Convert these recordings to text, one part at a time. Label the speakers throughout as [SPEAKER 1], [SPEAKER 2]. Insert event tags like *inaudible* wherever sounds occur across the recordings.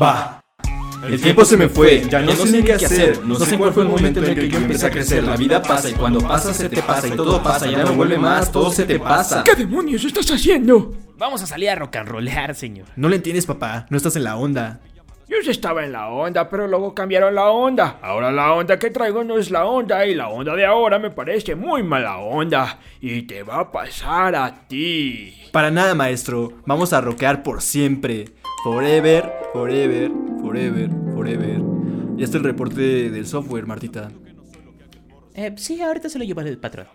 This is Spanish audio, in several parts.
[SPEAKER 1] Va. El tiempo se me fue, ya no sé ni qué hacer. No sé cuál fue el momento en el que yo empecé a crecer. La vida pasa y cuando pasa se te pasa y todo pasa, ya no vuelve más, todo se te pasa.
[SPEAKER 2] ¿Qué demonios estás haciendo?
[SPEAKER 3] Vamos a salir a rock and rollear, señor.
[SPEAKER 1] No le entiendes, papá, no estás en la onda.
[SPEAKER 2] Estaba en la onda, pero luego cambiaron la onda. Ahora la onda que traigo no es la onda y la onda de ahora me parece muy mala onda. Y te va a pasar a ti.
[SPEAKER 1] Para nada, maestro, vamos a rockear por siempre. Forever, forever, forever, forever. Ya está el reporte del software, Martita.
[SPEAKER 3] Eh, sí, ahorita se lo lleva el patrón.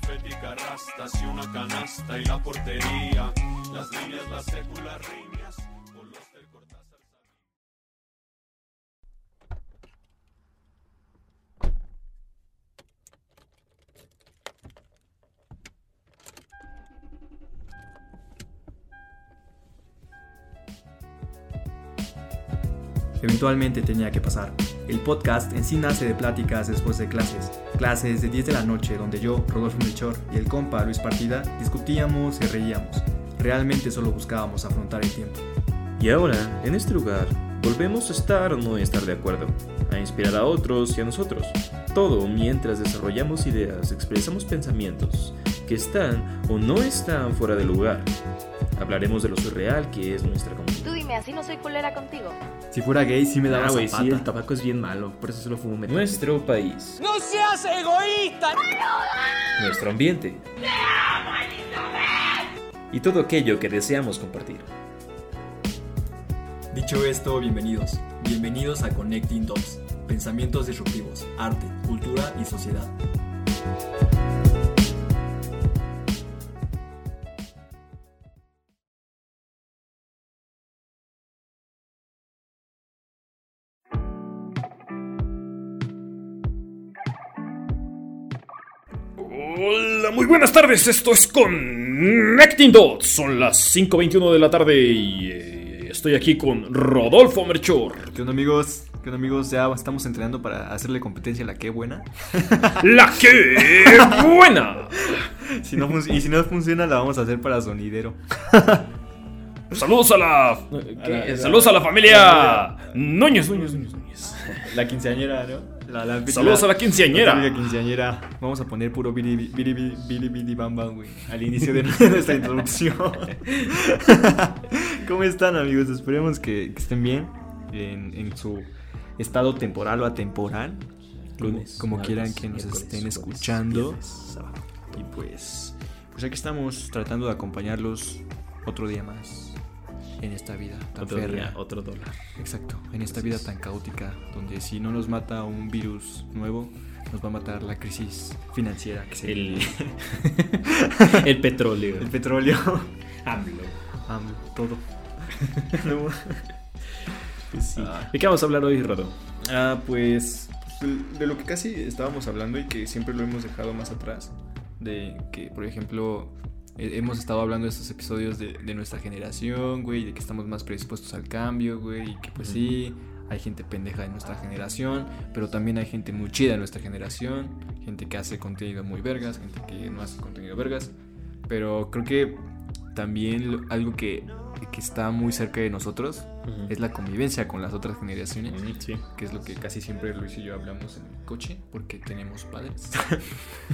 [SPEAKER 4] Profética, rastas y una canasta y la portería. Las líneas, las séculas, riñas.
[SPEAKER 1] Eventualmente tenía que pasar. El podcast en sí nace de pláticas después de clases. Clases de 10 de la noche donde yo, Rodolfo Melchor y el compa Luis Partida discutíamos y reíamos. Realmente solo buscábamos afrontar el tiempo.
[SPEAKER 5] Y ahora, en este lugar, volvemos a estar o no estar de acuerdo, a inspirar a otros y a nosotros. Todo mientras desarrollamos ideas, expresamos pensamientos que están o no están fuera de lugar. Hablaremos de lo surreal que es nuestra comunidad.
[SPEAKER 6] Tú dime, así no soy culera contigo.
[SPEAKER 1] Si fuera gay sí me daba
[SPEAKER 5] Ah, güey, sí, el tabaco es bien malo, por eso solo fumo metal. Nuestro país.
[SPEAKER 7] ¡No seas egoísta!
[SPEAKER 5] Nuestro ambiente. Y todo aquello que deseamos compartir.
[SPEAKER 1] Dicho esto, bienvenidos. Bienvenidos a Connecting Dots. Pensamientos disruptivos, arte, cultura y sociedad.
[SPEAKER 8] Hola, muy buenas tardes. Esto es Connecting Dots. Son las 5:21 de la tarde y eh, estoy aquí con Rodolfo Merchor.
[SPEAKER 1] ¿Qué onda amigos? ¿Qué onda amigos? Ya estamos entrenando para hacerle competencia a la que buena. *laughs*
[SPEAKER 8] ¡La que buena!
[SPEAKER 1] Si no y si no funciona la vamos a hacer para sonidero. *laughs*
[SPEAKER 8] Saludos a la. ¿qué? Saludos a la familia Núñez, Núñez, Núñez, Núñez.
[SPEAKER 1] La quinceañera, ¿no? La, la-
[SPEAKER 8] Saludos a la quinceañera.
[SPEAKER 1] Quinceañera. Vamos a poner puro biri biri biri biri biri bam bam, güey. Al inicio de *laughs* nuestra introducción. ¿Cómo están, amigos? Esperemos que, que estén bien en, en su estado temporal o atemporal. Como,
[SPEAKER 5] Lunes,
[SPEAKER 1] como
[SPEAKER 5] martes,
[SPEAKER 1] quieran que nos estén escuchando.
[SPEAKER 5] viernes.
[SPEAKER 1] Y pues, pues aquí estamos tratando de acompañarlos otro día más en esta vida tan
[SPEAKER 5] Otro
[SPEAKER 1] férrea.
[SPEAKER 5] día, otro dólar.
[SPEAKER 1] Exacto, en esta vida tan caótica, donde si no nos mata un virus nuevo, nos va a matar la crisis financiera que se
[SPEAKER 5] El, *laughs* el petróleo.
[SPEAKER 1] el petróleo,
[SPEAKER 5] AMLO.
[SPEAKER 1] am, todo. *laughs* No.
[SPEAKER 5] Pues sí.
[SPEAKER 1] Ah.
[SPEAKER 5] ¿De qué vamos a hablar hoy, Rodo?
[SPEAKER 1] Ah, pues de, de lo que casi estábamos hablando y que siempre lo hemos dejado más atrás, de que, por ejemplo, hemos estado hablando de estos episodios de, de nuestra generación, güey, de que estamos más predispuestos al cambio, güey, y que pues sí, hay gente pendeja de nuestra generación, pero también hay gente muy chida de nuestra generación, gente que hace contenido muy vergas, gente que no hace contenido vergas, pero creo que también lo- algo que, que está muy cerca de nosotros es la convivencia con las otras generaciones
[SPEAKER 5] Sí.
[SPEAKER 1] que es lo que casi siempre Luis y yo hablamos en el coche, porque tenemos padres.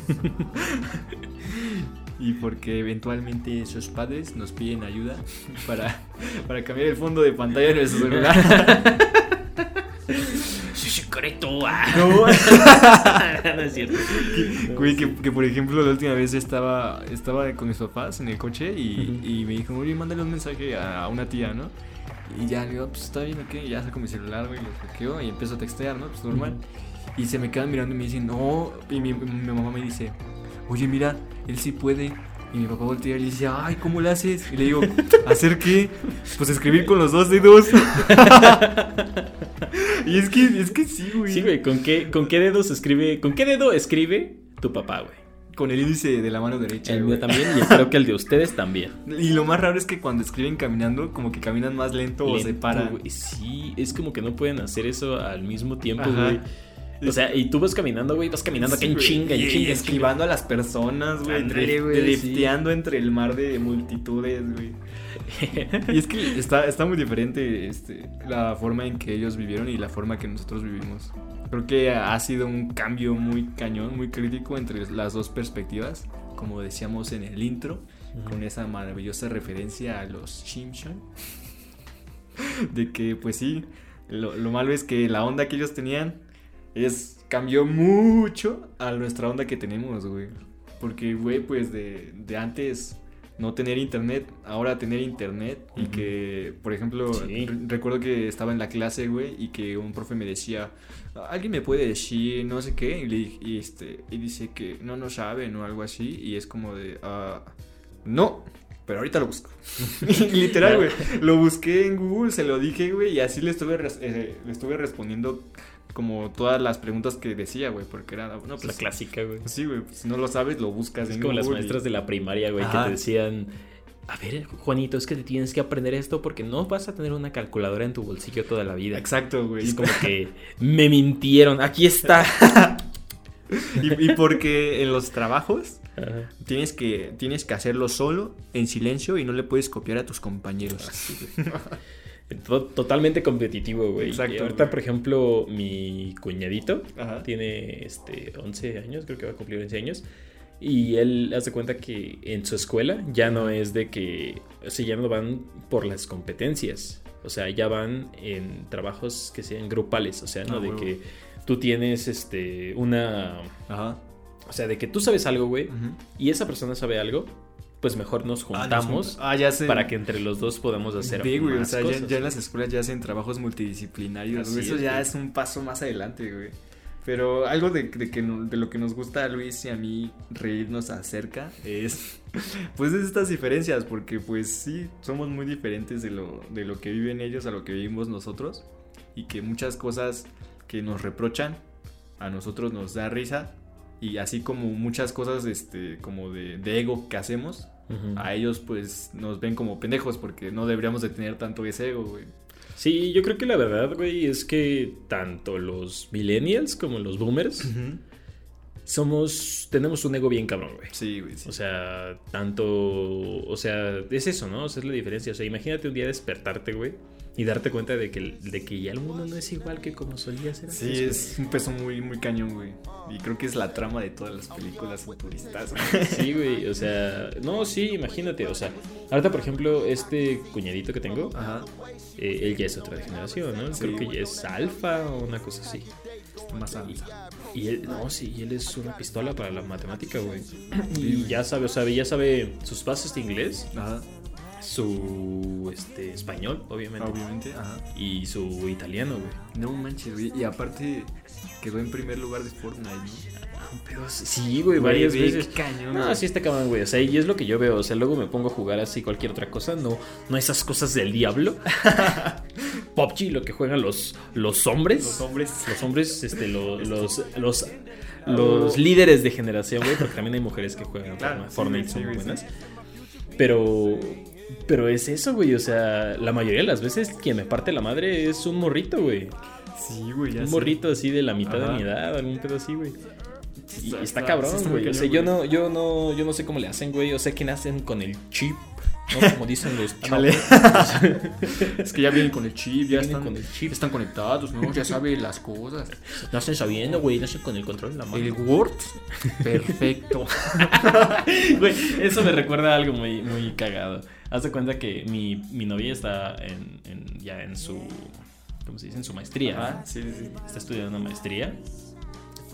[SPEAKER 1] *laughs* y porque eventualmente esos padres nos piden ayuda *laughs* para, para cambiar el fondo de pantalla de nuestro celular. *laughs*
[SPEAKER 3] Correcto. ah.
[SPEAKER 1] No, *laughs*
[SPEAKER 3] no es cierto.
[SPEAKER 1] Güey, que, que, por ejemplo la última vez estaba, estaba con mis papás en el coche y, y me dijo, oye, mándale un mensaje a, a una tía, ¿no? Y ya le digo, pues está bien, ok, ya saco mi celular, güey, lo hackeo y empiezo a textear, ¿no? Pues normal. Y se me quedan mirando y me dicen, no, y mi, mi mamá me dice, oye, mira, él sí puede. Y mi papá voltea y le dice, ay, ¿cómo le haces? Y le digo, ¿hacer qué? Pues escribir con los dos dedos. *laughs* y es que, es que sí, güey.
[SPEAKER 5] Sí, güey, ¿con qué, ¿con qué dedos escribe? ¿Con qué dedo escribe tu papá, güey?
[SPEAKER 1] con el índice de la mano derecha.
[SPEAKER 5] El mío también y creo que el de ustedes también. *laughs*
[SPEAKER 1] Y lo más raro es que cuando escriben caminando, como que caminan más lento, o se paran.
[SPEAKER 5] güey. Sí, es como que no pueden hacer eso al mismo tiempo,
[SPEAKER 1] Ajá.
[SPEAKER 5] güey. O sea, y tú vas caminando, güey, vas caminando acá
[SPEAKER 1] Sí,
[SPEAKER 5] en
[SPEAKER 1] güey.
[SPEAKER 5] chinga, en chinga, en
[SPEAKER 1] esquivando a las personas, güey. Drifteando entre el mar de multitudes, güey. *laughs* Y es que está, está muy diferente este, la forma en que ellos vivieron y la forma que nosotros vivimos. Creo que ha sido un cambio muy cañón, muy crítico entre las dos perspectivas, como decíamos en el intro, con esa maravillosa referencia a los Simpson. *laughs* De que, pues sí, lo, lo malo es que la onda que ellos tenían es cambió mucho a nuestra onda que tenemos, güey. Porque, güey, pues de, de antes no tener internet, ahora tener internet y que, por ejemplo,
[SPEAKER 5] Sí.
[SPEAKER 1] re- recuerdo que estaba en la clase, güey, y que un profe me decía, alguien me puede decir no sé qué, y, le y este, y dice que no, no saben o algo así, y es como de, "Ah, no. Pero ahorita lo busco. *laughs* *laughs* Literal, güey. Lo busqué en Google, se lo dije, güey. Y así le estuve, eh, le estuve respondiendo como todas las preguntas que decía, güey. Porque era, no,
[SPEAKER 5] la
[SPEAKER 1] pues,
[SPEAKER 5] clásica, güey.
[SPEAKER 1] Sí, güey. pues, si no lo sabes, lo buscas
[SPEAKER 5] Es
[SPEAKER 1] en
[SPEAKER 5] como las
[SPEAKER 1] y-
[SPEAKER 5] maestras de la primaria, güey, que te decían, a ver, Juanito, es que te tienes que aprender esto porque no vas a tener una calculadora en tu bolsillo toda la vida.
[SPEAKER 1] Exacto, güey.
[SPEAKER 5] Es como que me mintieron, aquí está. *laughs*
[SPEAKER 1] Y, y porque en los trabajos
[SPEAKER 5] Ajá.
[SPEAKER 1] tienes que, tienes que hacerlo solo, en silencio, y no le puedes copiar a tus compañeros.
[SPEAKER 5] To- *laughs* Totalmente competitivo, güey.
[SPEAKER 1] Exacto,
[SPEAKER 5] Y ahorita,
[SPEAKER 1] güey.
[SPEAKER 5] por ejemplo, mi cuñadito
[SPEAKER 1] Ajá.
[SPEAKER 5] tiene este 11 años, creo que va a cumplir 11 años. Y él hace cuenta que en su escuela ya no es de que, o sea, ya no van por las competencias. O sea, ya van en trabajos que sean grupales. O sea, no
[SPEAKER 1] Ah,
[SPEAKER 5] de que tú tienes este una.
[SPEAKER 1] Ajá.
[SPEAKER 5] O sea, de que tú sabes algo, güey, y esa persona sabe algo, pues mejor nos
[SPEAKER 1] Ah,
[SPEAKER 5] juntamos
[SPEAKER 1] Ah, ya
[SPEAKER 5] para que entre los dos podamos hacer
[SPEAKER 1] Sí, güey, o
[SPEAKER 5] más
[SPEAKER 1] sea, ya,
[SPEAKER 5] cosas.
[SPEAKER 1] ya en las escuelas ya hacen trabajos multidisciplinarios.
[SPEAKER 5] Así.
[SPEAKER 1] Eso
[SPEAKER 5] es,
[SPEAKER 1] ya
[SPEAKER 5] güey.
[SPEAKER 1] es un paso más adelante, güey. Pero algo de, de que, de lo que nos gusta a Luis y a mí reírnos acerca es *laughs* pues es estas diferencias, porque pues sí, somos muy diferentes de lo, de lo que viven ellos a lo que vivimos nosotros y que muchas cosas que nos reprochan a nosotros nos da risa y así como muchas cosas este como de, de ego que hacemos A ellos pues nos ven como pendejos porque no deberíamos de tener tanto ese ego, güey.
[SPEAKER 5] Sí, yo creo que la verdad, güey, es que tanto los millennials como los boomers somos, tenemos un ego bien cabrón, güey.
[SPEAKER 1] Sí, güey, sí.
[SPEAKER 5] O sea, tanto, o sea, es eso, ¿no? O sea, es la diferencia. O sea, imagínate un día despertarte, güey, y darte cuenta de que, de que ya el mundo no es igual que como solía ser.
[SPEAKER 1] Sí,
[SPEAKER 5] güey.
[SPEAKER 1] es un peso muy, muy cañón, güey. Y creo que es la trama de todas las películas futuristas.
[SPEAKER 5] Sí, güey, o sea, no, sí, imagínate, o sea, ahorita, por ejemplo, este cuñadito que tengo,
[SPEAKER 1] Ajá.
[SPEAKER 5] eh, él ya es otra generación, ¿no?
[SPEAKER 1] Sí,
[SPEAKER 5] Creo que
[SPEAKER 1] güey.
[SPEAKER 5] ya es alfa o una cosa así.
[SPEAKER 1] Más avanzado.
[SPEAKER 5] Y él, no, sí, él es una pistola para la matemática, güey. Y ya sabe, o sea, ya sabe sus bases de inglés,
[SPEAKER 1] Ajá.
[SPEAKER 5] Su este, español, obviamente,
[SPEAKER 1] Obviamente, ajá.
[SPEAKER 5] y su italiano, güey.
[SPEAKER 1] No manches, güey. Y aparte quedó en primer lugar de Fortnite, ¿no?
[SPEAKER 5] Pero sí, güey, varias
[SPEAKER 1] Güey,
[SPEAKER 5] veces.
[SPEAKER 1] cañón.
[SPEAKER 5] No, sí está cabrón, güey. O sea, y es lo que yo veo. O sea, luego me pongo a jugar así cualquier otra cosa. No, no esas cosas del diablo. *laughs* *laughs* PUBG, lo que juegan los, los hombres.
[SPEAKER 1] Los hombres.
[SPEAKER 5] Los hombres, este, lo- los, los, los líderes de generación, güey. Porque también hay mujeres que juegan
[SPEAKER 1] Claro,
[SPEAKER 5] Fortnite,
[SPEAKER 1] sí,
[SPEAKER 5] son
[SPEAKER 1] sí,
[SPEAKER 5] buenas. Pero. Pero es eso, güey. O sea, la mayoría de las veces quien me parte la madre es un morrito, güey.
[SPEAKER 1] Sí, güey,
[SPEAKER 5] Un
[SPEAKER 1] sé.
[SPEAKER 5] morrito así de la mitad
[SPEAKER 1] Ajá.
[SPEAKER 5] de mi edad, algún pedo así, güey. Y
[SPEAKER 1] Está-
[SPEAKER 5] cabrón, güey. O sea, yo no, yo no, yo no sé cómo le hacen, güey. O sea, qué nacen con el chip, ¿no? Como dicen los *laughs* chavos. *laughs*
[SPEAKER 1] es que ya vienen con el chip, ya
[SPEAKER 5] Vienen
[SPEAKER 1] están,
[SPEAKER 5] con el chip.
[SPEAKER 1] están conectados, ¿no? Ya saben las cosas.
[SPEAKER 5] Nacen sabiendo, güey. Nacen con el control en la mano.
[SPEAKER 1] El Word, perfecto. *laughs*
[SPEAKER 5] Güey, eso me recuerda a algo muy, muy cagado. Haz de cuenta que mi, mi novia está en, en- ya en su, ¿cómo se dice? En su maestría. ¿no?
[SPEAKER 1] Ajá, sí, sí,
[SPEAKER 5] está estudiando una maestría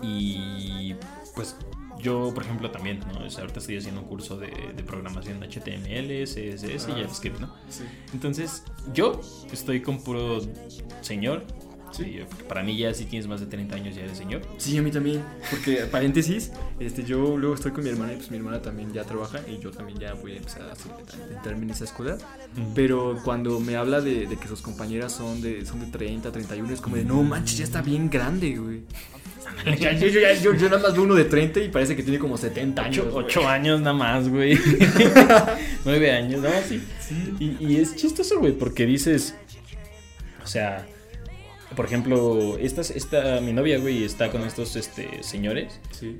[SPEAKER 5] y pues yo, por ejemplo, también, ¿no? O sea, ahorita estoy haciendo un curso de, de programación HTML, CSS y
[SPEAKER 1] Ah,
[SPEAKER 5] JavaScript, ¿no?
[SPEAKER 1] sí.
[SPEAKER 5] Entonces, yo estoy con puro señor Sí, para mí ya si tienes más de 30 años ya eres señor.
[SPEAKER 1] Sí, a mí también. Porque, *laughs* paréntesis, este, yo luego estoy con mi hermana y pues mi hermana también ya trabaja y yo también ya voy a empezar a entrarme en esa escuela. Pero cuando me habla de, de que sus compañeras son de, son de 30, 31, es como de, no manches, ya está bien grande, güey. Yo, yo- yo- yo nada más veo uno de 30 y parece que tiene como 70 años.
[SPEAKER 5] Ocho,
[SPEAKER 1] güey.
[SPEAKER 5] ocho años nada más, güey. *laughs* Nueve años, no, sí. Y, y es chistoso, güey, porque dices, o sea, por ejemplo, esta, esta, mi novia, güey, está con estos este, señores.
[SPEAKER 1] Sí.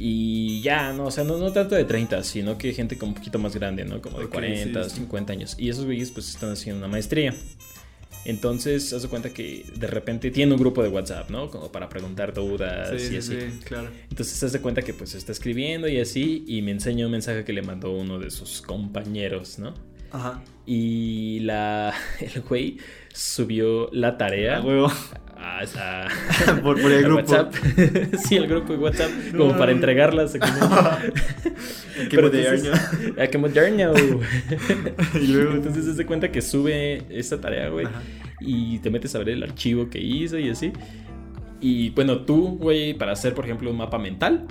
[SPEAKER 5] Y ya, no, o sea, no, no tanto de 30, sino que gente como un poquito más grande, ¿no? Como de
[SPEAKER 1] Ok,
[SPEAKER 5] 40,
[SPEAKER 1] sí, sí.
[SPEAKER 5] 50 años. Y esos güeyes pues están haciendo una maestría. Entonces, haz de cuenta que de repente tiene un grupo de WhatsApp, ¿no? Como para preguntar dudas
[SPEAKER 1] Sí,
[SPEAKER 5] y
[SPEAKER 1] sí,
[SPEAKER 5] así.
[SPEAKER 1] sí, claro.
[SPEAKER 5] Entonces se hace cuenta que pues está escribiendo y así y me enseña un mensaje que le mandó uno de sus compañeros, ¿no?
[SPEAKER 1] Ajá.
[SPEAKER 5] Y la *laughs* el güey subió la tarea.
[SPEAKER 1] A,
[SPEAKER 5] a- *laughs*
[SPEAKER 1] Por, por el grupo.
[SPEAKER 5] WhatsApp. *laughs* sí, el grupo de WhatsApp como para entregarlas.
[SPEAKER 1] Qué *laughs*
[SPEAKER 5] Pero
[SPEAKER 1] moderno.
[SPEAKER 5] entonces- qué moderno.
[SPEAKER 1] Y luego,
[SPEAKER 5] Entonces se hace cuenta que sube esta tarea, güey. Y te metes a ver el archivo que hizo y así. Y bueno, tú, güey, para hacer, por ejemplo, un mapa mental,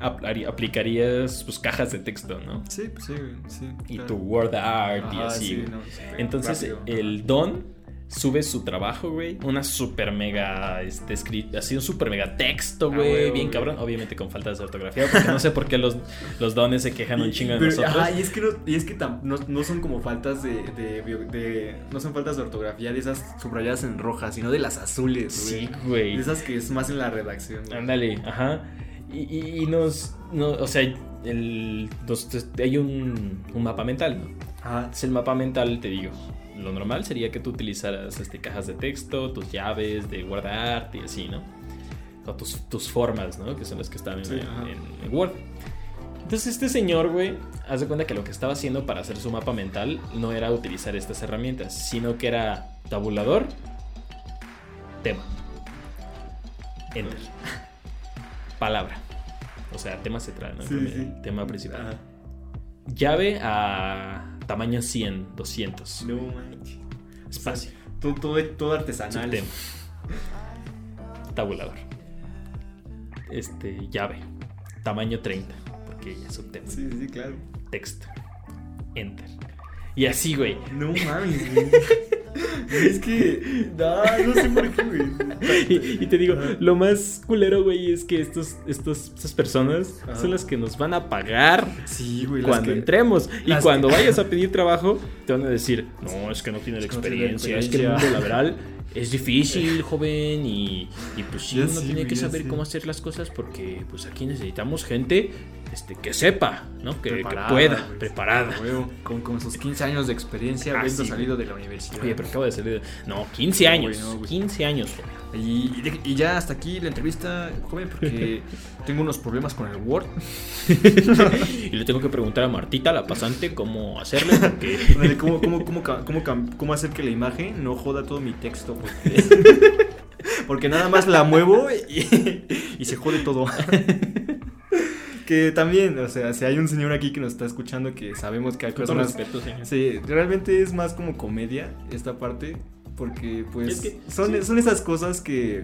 [SPEAKER 5] apl- aplicarías pues cajas de texto, ¿no?
[SPEAKER 1] Sí, pues sí, sí.
[SPEAKER 5] Y
[SPEAKER 1] claro.
[SPEAKER 5] tu word art y
[SPEAKER 1] Ajá,
[SPEAKER 5] así.
[SPEAKER 1] sí, no, súper
[SPEAKER 5] Entonces,
[SPEAKER 1] rápido.
[SPEAKER 5] el don sube su trabajo, güey. Una super mega, este, escrito, así un super mega texto,
[SPEAKER 1] Ah,
[SPEAKER 5] güey. bien cabrón. Obviamente con faltas de ortografía, porque no sé por qué los, los dones se quejan un chingo de
[SPEAKER 1] pero-
[SPEAKER 5] nosotros.
[SPEAKER 1] Ajá, y es que, no, y es que tam- no, no son como faltas de, de, No son faltas de ortografía de esas subrayadas en roja, sino de las azules, güey.
[SPEAKER 5] Sí, güey.
[SPEAKER 1] De esas que es más en la redacción, güey.
[SPEAKER 5] Ándale, ajá. Y, y- y nos, no, o sea, el, nos- hay un, un mapa mental, ¿no?
[SPEAKER 1] Ajá.
[SPEAKER 5] Es el mapa mental, te digo. Lo normal sería que tú utilizaras este, cajas de texto, tus llaves de guardarte y así, ¿no? O tus, tus formas, ¿no? Que son las que están en,
[SPEAKER 1] Sí,
[SPEAKER 5] en- en- Word. Entonces este señor, güey, haz de cuenta que lo que estaba haciendo para hacer su mapa mental no era utilizar estas herramientas, sino que era tabulador, tema, enter, *laughs* palabra. O sea, tema central, ¿no?
[SPEAKER 1] Sí, sí.
[SPEAKER 5] Tema principal.
[SPEAKER 1] Ajá.
[SPEAKER 5] Llave a tamaño 100, 200.
[SPEAKER 1] No manches.
[SPEAKER 5] Espacio.
[SPEAKER 1] Todo, todo, todo artesanal.
[SPEAKER 5] Subtema. Tabulador. Este, llave. Tamaño 30. Porque ya es subtema.
[SPEAKER 1] Sí, sí, claro.
[SPEAKER 5] Texto. Enter. Y así, güey.
[SPEAKER 1] No mames, *laughs* güey. *laughs* es que. No, no sé por qué, güey.
[SPEAKER 5] Y, y te digo, lo más culero, güey, es que estos, estos, estas personas son las que nos van a pagar
[SPEAKER 1] Sí, güey. las
[SPEAKER 5] cuando
[SPEAKER 1] que-
[SPEAKER 5] entremos. Y cuando
[SPEAKER 1] que-
[SPEAKER 5] vayas a pedir trabajo, te van a decir, no, es que no tiene la
[SPEAKER 1] no tiene
[SPEAKER 5] experiencia, es que el mundo
[SPEAKER 1] experiencia".
[SPEAKER 5] laboral *laughs* es difícil, joven, y, y pues sí,
[SPEAKER 1] Ya
[SPEAKER 5] uno
[SPEAKER 1] sí,
[SPEAKER 5] tiene
[SPEAKER 1] güey,
[SPEAKER 5] que saber
[SPEAKER 1] sí.
[SPEAKER 5] cómo hacer las cosas porque pues aquí necesitamos gente este, que sepa, ¿no? Que, pueda, preparada.
[SPEAKER 1] Huevo, Con, con sus 15 años de experiencia,
[SPEAKER 5] Ah,
[SPEAKER 1] habiendo
[SPEAKER 5] sí,
[SPEAKER 1] salido de la universidad.
[SPEAKER 5] Oye, pero acabo de salir. de- No, 15 años.
[SPEAKER 1] no, güey.
[SPEAKER 5] 15 años.
[SPEAKER 1] Y, y ya hasta aquí la entrevista, joven, porque *laughs* tengo unos problemas con el Word. *laughs*
[SPEAKER 5] Y le tengo que preguntar a Martita, la pasante, cómo hacerle porque. *laughs*
[SPEAKER 1] ¿Cómo, hacer que la imagen no joda todo mi texto? Porque, porque nada más la muevo y, y se jode todo. Que también, o sea, si hay un señor aquí que nos está escuchando que sabemos que hay
[SPEAKER 5] Con
[SPEAKER 1] personas...
[SPEAKER 5] respeto, señor.
[SPEAKER 1] Sí, realmente es más como comedia esta parte, porque pues
[SPEAKER 5] Es que,
[SPEAKER 1] son,
[SPEAKER 5] sí.
[SPEAKER 1] son esas cosas que,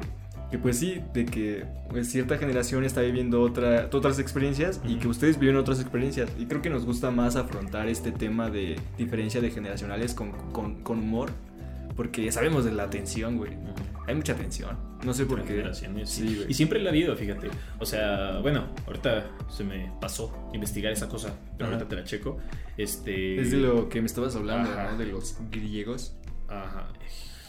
[SPEAKER 1] que pues sí, de que pues, cierta generación está viviendo otra, otras experiencias y que ustedes viven otras experiencias. Y creo que nos gusta más afrontar este tema de diferencia de generacionales con, con, con humor, porque sabemos de la tensión, güey. Hay mucha tensión. No sé por qué.
[SPEAKER 5] sí.
[SPEAKER 1] Sí,
[SPEAKER 5] y siempre la ha habido, fíjate. O sea, bueno, ahorita se me pasó investigar esa cosa, pero
[SPEAKER 1] Ajá.
[SPEAKER 5] ahorita te la checo. Este.
[SPEAKER 1] Es de lo que me estabas hablando,
[SPEAKER 5] Ajá.
[SPEAKER 1] ¿no? De los griegos.
[SPEAKER 5] Ajá.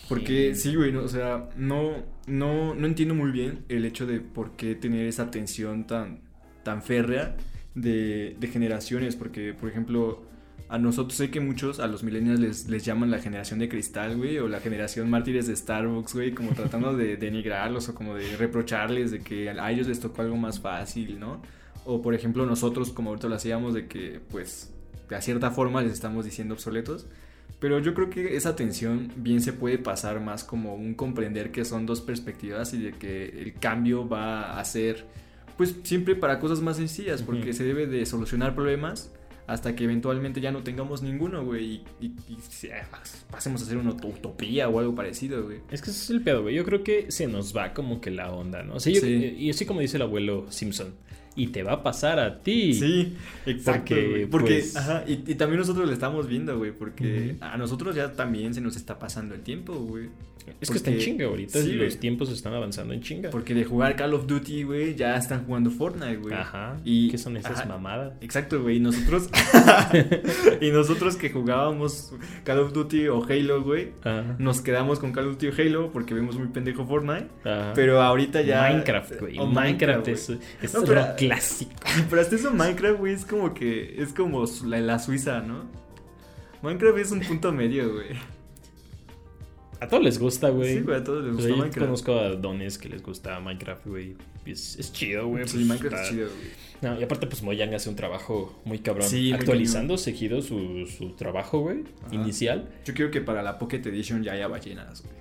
[SPEAKER 1] Porque sí, güey, no, o sea, no, no, no entiendo muy bien el hecho de por qué tener esa tensión tan, tan férrea de, de generaciones. Porque, por ejemplo, a nosotros sé que muchos, a los millennials les, les llaman la generación de cristal, güey, o la generación mártires de Starbucks, güey, como tratando de denigrarlos o como de reprocharles de que a ellos les tocó algo más fácil, ¿no? O, por ejemplo, nosotros, como ahorita lo hacíamos, de que, pues, de cierta forma les estamos diciendo obsoletos. Pero yo creo que esa tensión bien se puede pasar más como un comprender que son dos perspectivas y de que el cambio va a ser, pues siempre para cosas más sencillas, porque
[SPEAKER 5] Ujú.
[SPEAKER 1] se debe de solucionar problemas hasta que eventualmente ya no tengamos ninguno, güey, y, y- y se- pasemos a hacer una ut- utopía o algo parecido, güey.
[SPEAKER 5] Es que ese es el pedo, güey. Yo creo que se nos va como que la onda, ¿no? O sea, yo-
[SPEAKER 1] Sí.
[SPEAKER 5] y así como dice el abuelo Simpson. Y te va a pasar a ti.
[SPEAKER 1] Sí, exacto.
[SPEAKER 5] Porque.
[SPEAKER 1] Porque,
[SPEAKER 5] pues-
[SPEAKER 1] ajá, y, y también nosotros lo estamos viendo, güey, porque a nosotros ya también se nos está pasando el tiempo, güey.
[SPEAKER 5] Es que está en chinga ahorita.
[SPEAKER 1] sí,
[SPEAKER 5] los tiempos están avanzando en chinga.
[SPEAKER 1] Porque de jugar Call of Duty, güey, ya están jugando Fortnite, güey.
[SPEAKER 5] Ajá.
[SPEAKER 1] Y,
[SPEAKER 5] ¿Qué son esas
[SPEAKER 1] ajá,
[SPEAKER 5] mamadas?
[SPEAKER 1] Exacto, güey. Y nosotros. *laughs* *laughs* y nosotros que jugábamos Call of Duty o Halo, güey.
[SPEAKER 5] Ajá.
[SPEAKER 1] Nos quedamos con Call of Duty o Halo porque vemos muy pendejo Fortnite.
[SPEAKER 5] Ajá.
[SPEAKER 1] Pero ahorita ya.
[SPEAKER 5] Minecraft, güey.
[SPEAKER 1] o
[SPEAKER 5] Minecraft
[SPEAKER 1] güey.
[SPEAKER 5] es, es
[SPEAKER 1] No,
[SPEAKER 5] lo
[SPEAKER 1] pero-
[SPEAKER 5] clásico. *laughs*
[SPEAKER 1] Pero hasta eso Minecraft, güey, es como que. Es como la, la Suiza, ¿no? Minecraft es un punto medio, güey.
[SPEAKER 5] A todos les gusta, güey.
[SPEAKER 1] Sí, güey, a todos les
[SPEAKER 5] O
[SPEAKER 1] gusta
[SPEAKER 5] yo
[SPEAKER 1] Minecraft.
[SPEAKER 5] conozco a dones que les gusta Minecraft, güey. Es, es chido, güey.
[SPEAKER 1] Sí,
[SPEAKER 5] pues,
[SPEAKER 1] Minecraft es chido, güey.
[SPEAKER 5] No, y aparte, pues Mojang hace un trabajo muy cabrón.
[SPEAKER 1] Sí, muy
[SPEAKER 5] actualizando seguido su, su trabajo, güey. Inicial.
[SPEAKER 1] Yo quiero que para la Pocket Edition ya haya ballenas, güey.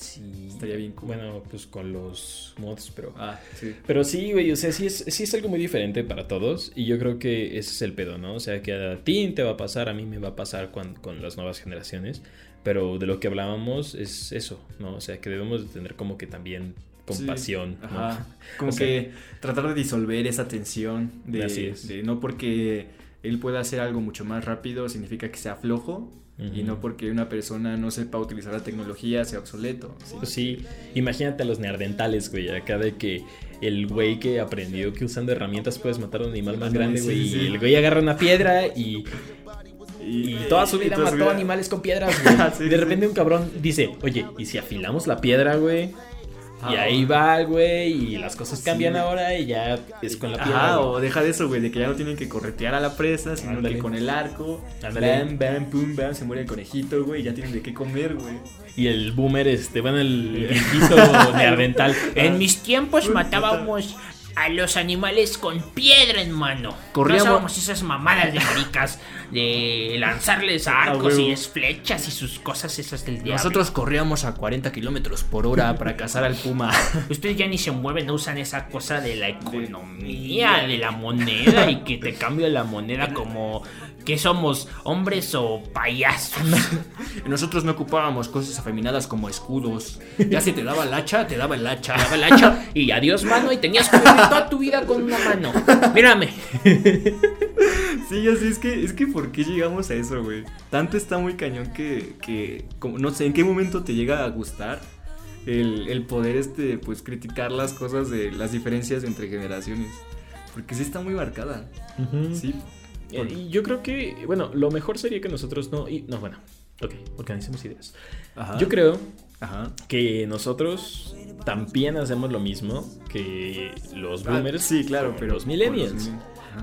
[SPEAKER 5] Sí.
[SPEAKER 1] Estaría bien cool.
[SPEAKER 5] Bueno, pues con los mods, pero.
[SPEAKER 1] Ah, sí.
[SPEAKER 5] Pero sí, güey, o sea, sí es, sí es algo muy diferente para todos. Y yo creo que ese es el pedo, ¿no? O sea, que a ti te va a pasar, a mí me va a pasar con, con las nuevas generaciones. Pero de lo que hablábamos es eso, ¿no? O sea, que debemos de tener como que también compasión,
[SPEAKER 1] Sí,
[SPEAKER 5] ¿no?
[SPEAKER 1] Ajá. *laughs* Como
[SPEAKER 5] O sea-
[SPEAKER 1] que tratar de disolver esa tensión de,
[SPEAKER 5] Así es.
[SPEAKER 1] de no porque él pueda hacer algo mucho más rápido significa que sea flojo y no porque una persona no sepa utilizar la tecnología sea obsoleto. ¿sí?
[SPEAKER 5] Pues sí, imagínate a los neardentales, güey, acá de que el güey que aprendió que usando herramientas puedes matar a un animal más grande, güey,
[SPEAKER 1] sí.
[SPEAKER 5] y el güey agarra una piedra y, y toda su vida mató
[SPEAKER 1] su
[SPEAKER 5] animales con piedras, *laughs* güey.
[SPEAKER 1] Sí,
[SPEAKER 5] de repente
[SPEAKER 1] sí.
[SPEAKER 5] un cabrón dice, oye, ¿y si afilamos la piedra, güey? Y
[SPEAKER 1] Ah,
[SPEAKER 5] ahí va, güey, y las cosas cambian ahora y ya es con la piedra. Güey.
[SPEAKER 1] o deja de eso, güey, de que ya no tienen que corretear a la presa, sino
[SPEAKER 5] Ándale.
[SPEAKER 1] que con el arco,
[SPEAKER 5] Ándale.
[SPEAKER 1] bam, bam, pum, bam, se muere el conejito, güey, y ya tienen de qué comer, güey.
[SPEAKER 5] Y el boomer, este, bueno, el viejito *laughs* neardental.
[SPEAKER 3] En mis tiempos matábamos a los animales con piedra en mano.
[SPEAKER 1] Corríamos-
[SPEAKER 3] No esas mamadas de maricas de lanzarles *laughs* arcos y flechas y sus cosas esas del diablo.
[SPEAKER 1] Nosotros corríamos a 40 kilómetros por hora para cazar al puma. *laughs*
[SPEAKER 3] Ustedes ya ni se mueven, no usan esa cosa de la economía, de la *laughs* moneda y que te cambia la moneda como que somos hombres o payasos. *laughs* *laughs*
[SPEAKER 1] Nosotros no ocupábamos cosas afeminadas como escudos. Ya si te daba el hacha, te daba el hacha.
[SPEAKER 3] Daba el hacha *laughs* y adiós mano y tenías que vivir toda tu vida con una mano. Mírame.
[SPEAKER 1] Sí, así es que, es que ¿por qué llegamos a eso, güey? Tanto está muy cañón que, que como, no sé, ¿en qué momento te llega a gustar el, el poder, este, pues, criticar las cosas de las diferencias entre generaciones? Porque sí está muy marcada, sí.
[SPEAKER 5] Eh, Y yo creo que, bueno, lo mejor sería que nosotros no. Y, no, bueno, ok, organicemos ideas.
[SPEAKER 1] Ajá.
[SPEAKER 5] Yo creo
[SPEAKER 1] Ajá.
[SPEAKER 5] que nosotros también hacemos lo mismo que los
[SPEAKER 1] Ah,
[SPEAKER 5] boomers.
[SPEAKER 1] sí, claro, pero...
[SPEAKER 5] Los millennials.
[SPEAKER 1] los.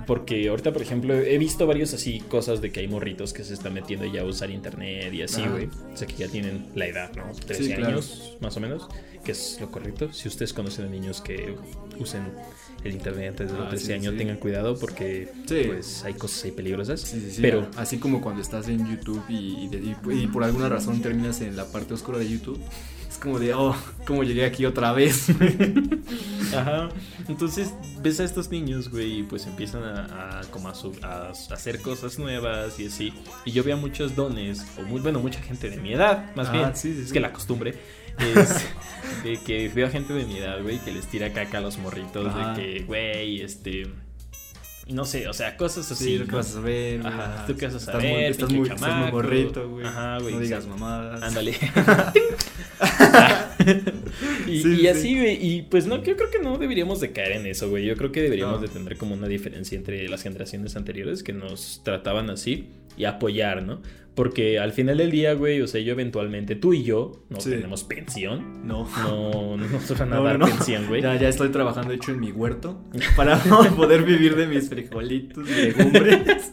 [SPEAKER 5] Porque ahorita, por ejemplo, he visto varios así cosas de que hay morritos que se están metiendo ya a usar internet y así, güey. O sea, que ya tienen la edad, ¿no? 13
[SPEAKER 1] Sí, claro.
[SPEAKER 5] años, más o menos, que es lo correcto. Si ustedes conocen a niños que usen el internet antes de los
[SPEAKER 1] Ah,
[SPEAKER 5] 13
[SPEAKER 1] sí,
[SPEAKER 5] años,
[SPEAKER 1] sí.
[SPEAKER 5] tengan cuidado porque
[SPEAKER 1] Sí.
[SPEAKER 5] pues hay cosas ahí peligrosas. Pero
[SPEAKER 1] así como cuando estás en YouTube y, y de- y- y por alguna razón terminas en la parte oscura de YouTube, es como de, oh, ¿cómo llegué aquí otra vez? *laughs*
[SPEAKER 5] Ajá. Entonces ves a estos niños, güey, y pues empiezan a, a como a, su- a- a hacer cosas nuevas y así. Y yo veo a muchos dones, o muy, bueno, mucha gente de mi edad, más
[SPEAKER 1] Ah,
[SPEAKER 5] bien. es que la costumbre es *laughs* de que veo a gente de mi edad, güey, que les tira caca a los morritos,
[SPEAKER 1] Ajá.
[SPEAKER 5] de que, güey, este. No sé, o sea, cosas así.
[SPEAKER 1] Sí,
[SPEAKER 5] ¿no?
[SPEAKER 1] saber. güey,
[SPEAKER 5] Ajá. ¿tú qué vas a
[SPEAKER 1] Estás
[SPEAKER 5] saber,
[SPEAKER 1] muy- Estás muy, estás muy morrito, güey.
[SPEAKER 5] Ajá, güey,
[SPEAKER 1] No digas mamadas.
[SPEAKER 5] Ándale. *laughs* *laughs* *laughs* y,
[SPEAKER 1] Sí,
[SPEAKER 5] y
[SPEAKER 1] sí.
[SPEAKER 5] así, güey. Y pues no, yo creo que no deberíamos de caer en eso, güey. Yo creo que deberíamos
[SPEAKER 1] No.
[SPEAKER 5] de tener como una diferencia entre las generaciones anteriores que nos trataban así y apoyar, ¿no? Porque al final del día, güey, o sea, yo eventualmente, tú y yo, no
[SPEAKER 1] Sí.
[SPEAKER 5] tenemos pensión.
[SPEAKER 1] No.
[SPEAKER 5] No, no nos *laughs* van a
[SPEAKER 1] No,
[SPEAKER 5] dar
[SPEAKER 1] no.
[SPEAKER 5] pensión, güey.
[SPEAKER 1] Ya, ya estoy trabajando, de hecho, en mi huerto *laughs* para poder vivir de mis frijolitos y legumbres.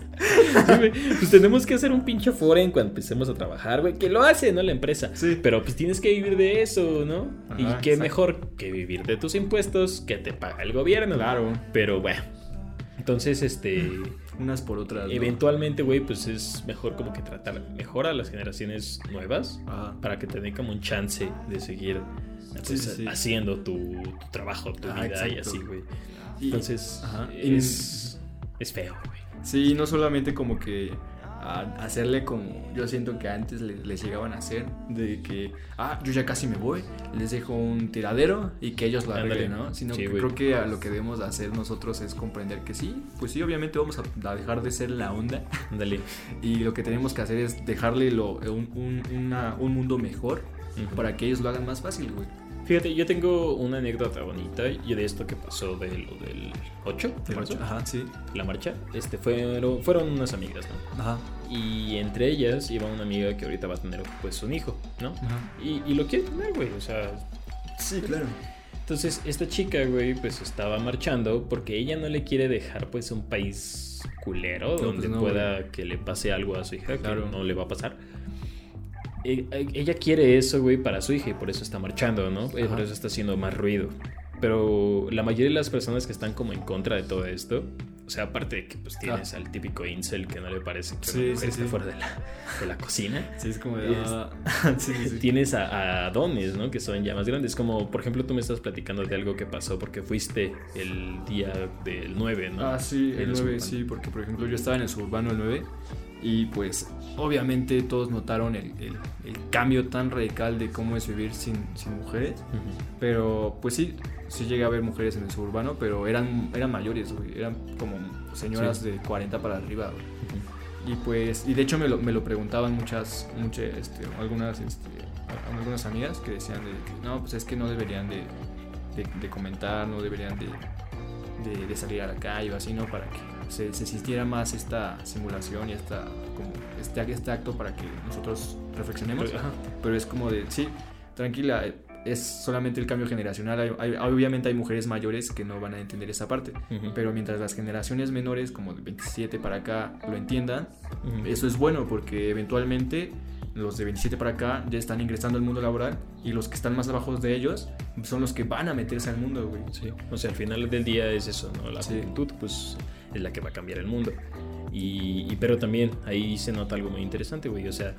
[SPEAKER 5] Güey. Pues tenemos que hacer un pinche foren cuando empecemos a trabajar, güey. Que lo hace, ¿no? La empresa.
[SPEAKER 1] Sí.
[SPEAKER 5] Pero pues tienes que vivir de eso, ¿no?
[SPEAKER 1] Ajá,
[SPEAKER 5] y qué
[SPEAKER 1] exacto.
[SPEAKER 5] mejor que vivir de tus impuestos que te paga el gobierno.
[SPEAKER 1] Claro.
[SPEAKER 5] Pero bueno. Entonces, este.
[SPEAKER 1] Unas por otras. ¿no?
[SPEAKER 5] Eventualmente, güey, pues es mejor como que tratar mejor a las generaciones nuevas
[SPEAKER 1] Ajá.
[SPEAKER 5] para que te den como un chance de seguir pues,
[SPEAKER 1] Sí, sí, sí.
[SPEAKER 5] haciendo tu, tu trabajo, tu
[SPEAKER 1] Ah,
[SPEAKER 5] vida y así, güey. Entonces,
[SPEAKER 1] ajá.
[SPEAKER 5] Es, es feo, güey.
[SPEAKER 1] Sí, no solamente como que a hacerle como yo siento que antes le- les llegaban a hacer, de que, ah, yo ya casi me voy, les dejo un tiradero y que ellos lo arreglen. ¿no? Sino
[SPEAKER 5] Sí,
[SPEAKER 1] que creo que a lo que debemos de hacer nosotros es comprender que sí, pues sí, obviamente vamos a, dejar de ser la onda
[SPEAKER 5] Ándale. *laughs*
[SPEAKER 1] y lo que tenemos que hacer es dejarle lo, un, un- una- un mundo mejor para que ellos lo hagan más fácil, güey.
[SPEAKER 5] Fíjate, yo tengo una anécdota bonita y de esto que pasó de lo del 8 de marzo,
[SPEAKER 1] Ajá, sí.
[SPEAKER 5] la marcha. Este, fueron, fueron unas amigas, ¿no?
[SPEAKER 1] Ajá.
[SPEAKER 5] Y entre ellas iba una amiga que ahorita va a tener pues un hijo, ¿no?
[SPEAKER 1] Ajá.
[SPEAKER 5] Y, y lo quiere tener, güey, o sea...
[SPEAKER 1] Sí, claro.
[SPEAKER 5] Entonces esta chica, güey, pues estaba marchando porque ella no le quiere dejar pues un país culero
[SPEAKER 1] No,
[SPEAKER 5] donde
[SPEAKER 1] pues no,
[SPEAKER 5] pueda que le pase algo a su hija,
[SPEAKER 1] Claro.
[SPEAKER 5] que no le va a pasar. Eh, eh, Ella quiere eso, güey, para su hija y por eso está marchando, ¿no? Eh, Por
[SPEAKER 1] Ajá.
[SPEAKER 5] eso está haciendo más ruido. Pero la mayoría de las personas que están como en contra de todo esto, o sea, aparte de que pues tienes al típico incel que no le parece que
[SPEAKER 1] Sí,
[SPEAKER 5] una mujer
[SPEAKER 1] sí,
[SPEAKER 5] esté
[SPEAKER 1] sí.
[SPEAKER 5] fuera de la, de la cocina. *laughs*
[SPEAKER 1] Sí, es como de...
[SPEAKER 5] Es-
[SPEAKER 1] ah. *laughs* *laughs*
[SPEAKER 5] Tienes a, a dones, ¿no? Que son ya más grandes. Como, por ejemplo, tú me estás platicando de algo que pasó porque fuiste el día del 9, ¿no?
[SPEAKER 1] Ah, sí, el
[SPEAKER 5] el
[SPEAKER 1] 9,
[SPEAKER 5] suburbano.
[SPEAKER 1] sí, porque por ejemplo yo estaba en el suburbano el 9 y pues obviamente todos notaron el, el- el cambio tan radical de cómo es vivir sin, sin mujeres,
[SPEAKER 5] Ujú.
[SPEAKER 1] pero pues sí, sí llegué a ver mujeres en el suburbano, pero eran, eran mayores, güey, eran como señoras de 40 para arriba, güey. Y pues, y de hecho me lo, me lo preguntaban muchas, muchas, este, algunas, este, algunas amigas que decían de que no, pues es que no deberían de, de- de comentar, no deberían de, de, de salir a la calle o así, ¿no? Para que se, se existiera más esta simulación y esta, como este, este acto para que nosotros reflexionemos.
[SPEAKER 5] Ajá.
[SPEAKER 1] Pero es como de, sí, tranquila, es solamente el cambio generacional. Hay- hay- obviamente hay mujeres mayores que no van a entender esa parte.
[SPEAKER 5] Ujú.
[SPEAKER 1] Pero mientras las generaciones menores, como de 27 para acá, lo entiendan,
[SPEAKER 5] Ujú.
[SPEAKER 1] eso es bueno porque eventualmente los de 27 para acá ya están ingresando al mundo laboral y los que están más abajo de ellos son los que van a meterse al mundo, güey.
[SPEAKER 5] Sí, o sea, al final del día es eso, ¿no? La
[SPEAKER 1] Sí.
[SPEAKER 5] juventud, pues, es la que va a cambiar el mundo. Y, y- pero también ahí se nota algo muy interesante, güey. O sea,